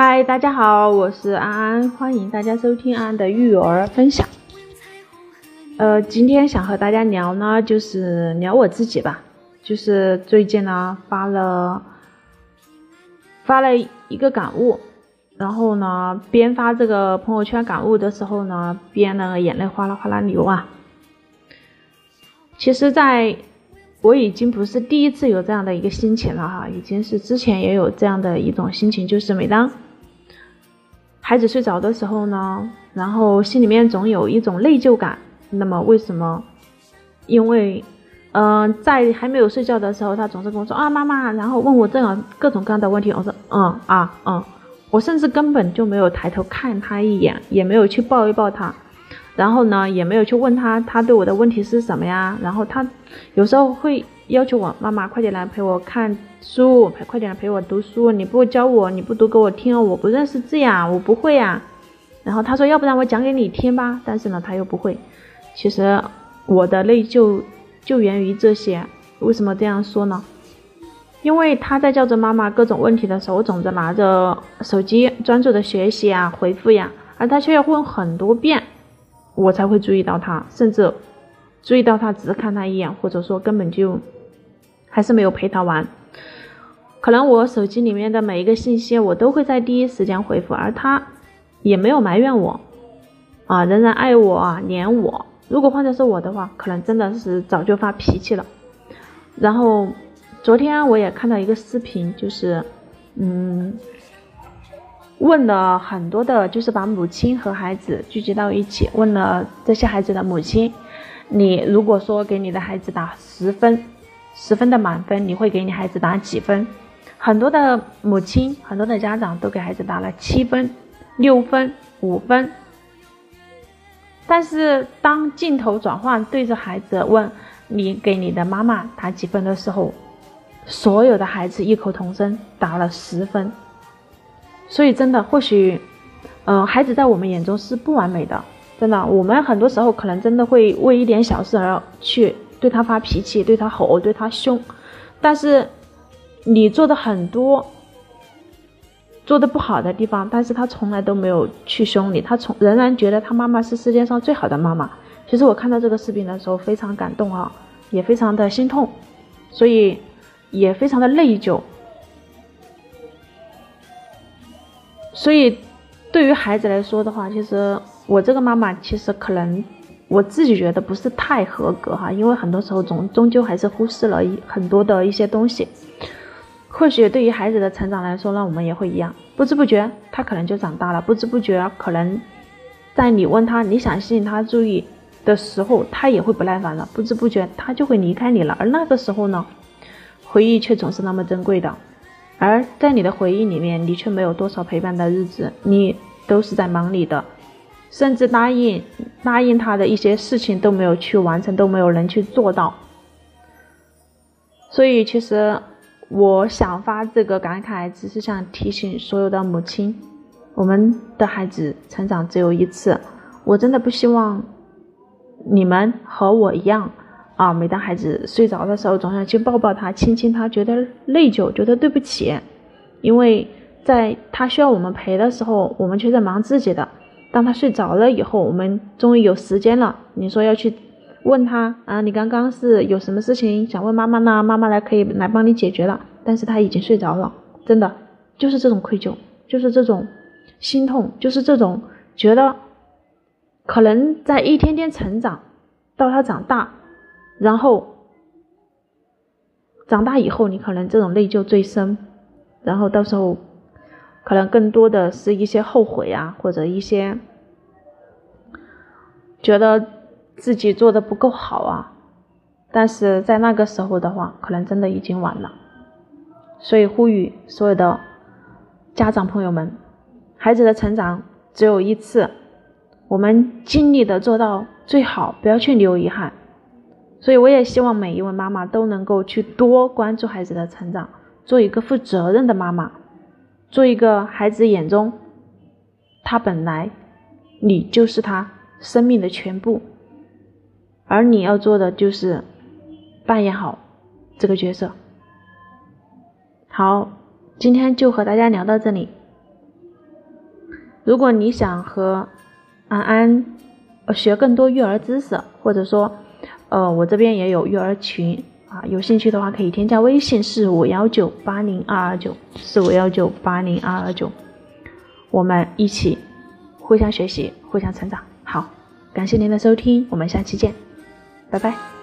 嗨，大家好，我是安安，欢迎大家收听安安的育儿分享。呃，今天想和大家聊呢，就是聊我自己吧。就是最近呢，发了发了一个感悟，然后呢，边发这个朋友圈感悟的时候呢，边呢眼泪哗啦哗啦流啊。其实，在我已经不是第一次有这样的一个心情了哈，已经是之前也有这样的一种心情，就是每当孩子睡着的时候呢，然后心里面总有一种内疚感。那么为什么？因为，嗯，在还没有睡觉的时候，他总是跟我说啊，妈妈，然后问我这样各种各样的问题。我说，嗯啊嗯，我甚至根本就没有抬头看他一眼，也没有去抱一抱他。然后呢，也没有去问他，他对我的问题是什么呀？然后他有时候会要求我妈妈快点来陪我看书，快点来陪我读书。你不教我，你不读给我听，我不认识字呀，我不会呀。然后他说，要不然我讲给你听吧。但是呢，他又不会。其实我的内疚就源于这些。为什么这样说呢？因为他在叫着妈妈各种问题的时候，我总是拿着手机专注的学习啊，回复呀，而他却要问很多遍。我才会注意到他，甚至注意到他只是看他一眼，或者说根本就还是没有陪他玩。可能我手机里面的每一个信息，我都会在第一时间回复，而他也没有埋怨我，啊，仍然爱我啊、黏我。如果换成是我的话，可能真的是早就发脾气了。然后昨天我也看到一个视频，就是嗯。问了很多的，就是把母亲和孩子聚集到一起，问了这些孩子的母亲，你如果说给你的孩子打十分，十分的满分，你会给你孩子打几分？很多的母亲，很多的家长都给孩子打了七分、六分、五分。但是当镜头转换对着孩子问你给你的妈妈打几分的时候，所有的孩子异口同声打了十分。所以真的，或许，嗯，孩子在我们眼中是不完美的。真的，我们很多时候可能真的会为一点小事而去对他发脾气，对他吼，对他凶。但是，你做的很多，做的不好的地方，但是他从来都没有去凶你，他从仍然觉得他妈妈是世界上最好的妈妈。其实我看到这个视频的时候非常感动啊，也非常的心痛，所以也非常的内疚。所以，对于孩子来说的话，其实我这个妈妈其实可能我自己觉得不是太合格哈，因为很多时候终终究还是忽视了一很多的一些东西。或许对于孩子的成长来说，那我们也会一样，不知不觉他可能就长大了，不知不觉可能在你问他你想吸引他注意的时候，他也会不耐烦了，不知不觉他就会离开你了。而那个时候呢，回忆却总是那么珍贵的。而在你的回忆里面，你却没有多少陪伴的日子，你都是在忙里的，甚至答应答应他的一些事情都没有去完成，都没有能去做到。所以，其实我想发这个感慨，只是想提醒所有的母亲，我们的孩子成长只有一次，我真的不希望你们和我一样。啊，每当孩子睡着的时候，总想去抱抱他、亲亲他，觉得内疚，觉得对不起，因为在他需要我们陪的时候，我们却在忙自己的。当他睡着了以后，我们终于有时间了。你说要去问他啊，你刚刚是有什么事情想问妈妈呢？妈妈来可以来帮你解决了。但是他已经睡着了，真的就是这种愧疚，就是这种心痛，就是这种觉得可能在一天天成长到他长大。然后长大以后，你可能这种内疚最深，然后到时候可能更多的是一些后悔啊，或者一些觉得自己做的不够好啊。但是在那个时候的话，可能真的已经晚了。所以呼吁所有的家长朋友们，孩子的成长只有一次，我们尽力的做到最好，不要去留遗憾。所以，我也希望每一位妈妈都能够去多关注孩子的成长，做一个负责任的妈妈，做一个孩子眼中，他本来你就是他生命的全部，而你要做的就是扮演好这个角色。好，今天就和大家聊到这里，如果你想和安安学更多育儿知识，或者说，呃，我这边也有育儿群啊，有兴趣的话可以添加微信四五幺九八零二二九四五幺九八零二二九，我们一起互相学习，互相成长。好，感谢您的收听，我们下期见，拜拜。